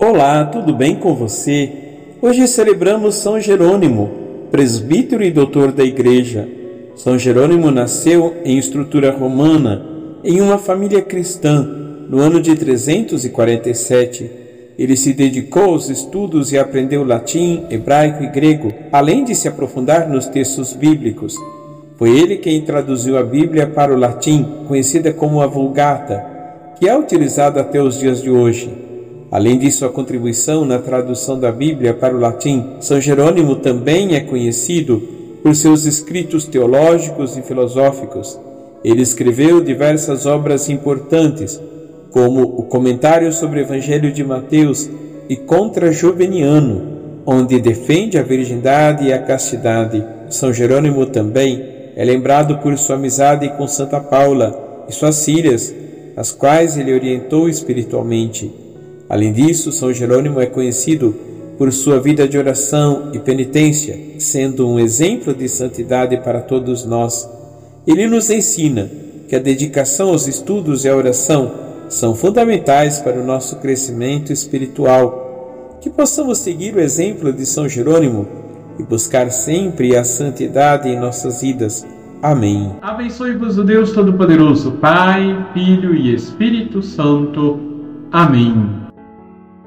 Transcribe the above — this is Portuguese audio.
Olá, tudo bem com você? Hoje celebramos São Jerônimo, presbítero e doutor da Igreja. São Jerônimo nasceu em estrutura romana, em uma família cristã, no ano de 347. Ele se dedicou aos estudos e aprendeu latim, hebraico e grego, além de se aprofundar nos textos bíblicos. Foi ele quem traduziu a Bíblia para o latim, conhecida como a Vulgata, que é utilizada até os dias de hoje. Além de sua contribuição na tradução da Bíblia para o latim, São Jerônimo também é conhecido por seus escritos teológicos e filosóficos. Ele escreveu diversas obras importantes, como o Comentário sobre o Evangelho de Mateus e Contra Joveniano, onde defende a virgindade e a castidade. São Jerônimo também é lembrado por sua amizade com Santa Paula e suas filhas, as quais ele orientou espiritualmente. Além disso, São Jerônimo é conhecido por sua vida de oração e penitência, sendo um exemplo de santidade para todos nós. Ele nos ensina que a dedicação aos estudos e a oração são fundamentais para o nosso crescimento espiritual. Que possamos seguir o exemplo de São Jerônimo e buscar sempre a santidade em nossas vidas. Amém. Abençoe-vos o Deus Todo-Poderoso, Pai, Filho e Espírito Santo. Amém.